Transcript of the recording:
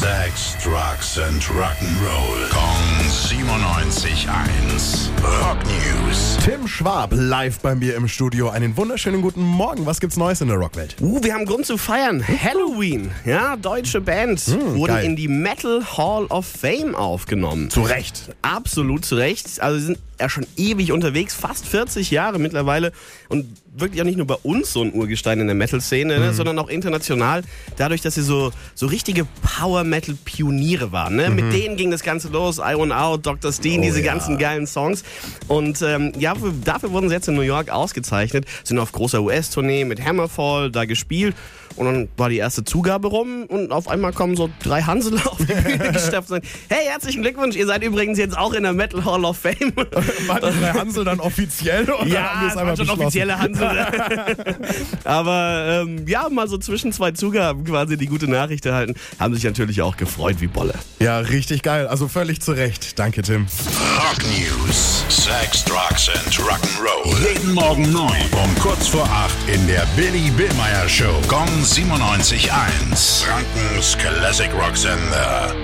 Sex, Drugs and Rock'n'Roll. Kong 97.1. Rock News. Tim Schwab live bei mir im Studio. Einen wunderschönen guten Morgen. Was gibt's Neues in der Rockwelt? Uh, wir haben Grund zu feiern. Halloween, ja, deutsche Band, wurden geil. in die Metal Hall of Fame aufgenommen. Zu Recht. Absolut zu Recht. Also sie sind ja schon ewig unterwegs, fast 40 Jahre mittlerweile und wirklich auch nicht nur bei uns so ein Urgestein in der Metal-Szene, ne, sondern auch international. Dadurch, dass sie so, so richtige Power-Metal-Pioniere waren. Ne? Mit denen ging das Ganze los. I Want Out, Dr. Steen, Oh diese ja. ganzen geilen Songs. Und ähm, ja, für- dafür wurden sie jetzt in New York ausgezeichnet, sind auf großer US-Tournee mit Hammerfall da gespielt. Und dann war die erste Zugabe rum und auf einmal kommen so drei Hansel auf die Bühne gesteppt und sagen, hey, herzlichen Glückwunsch, ihr seid übrigens jetzt auch in der Metal Hall of Fame. Waren die drei Hansel dann offiziell oder haben Ja, es das einfach waren schon offizielle Hansel. Aber ähm, ja, mal so zwischen zwei Zugaben quasi die gute Nachricht erhalten. Haben sich natürlich auch gefreut wie Bolle. Ja, richtig geil. Also völlig zu Recht. Danke, Tim. Rock News. Sex, Drugs and Rock'n'Roll. Jeden Morgen 9 um kurz vor 8 in der Billy Billmeyer Show. Gong 97.1. Frankens Classic Rock Sender.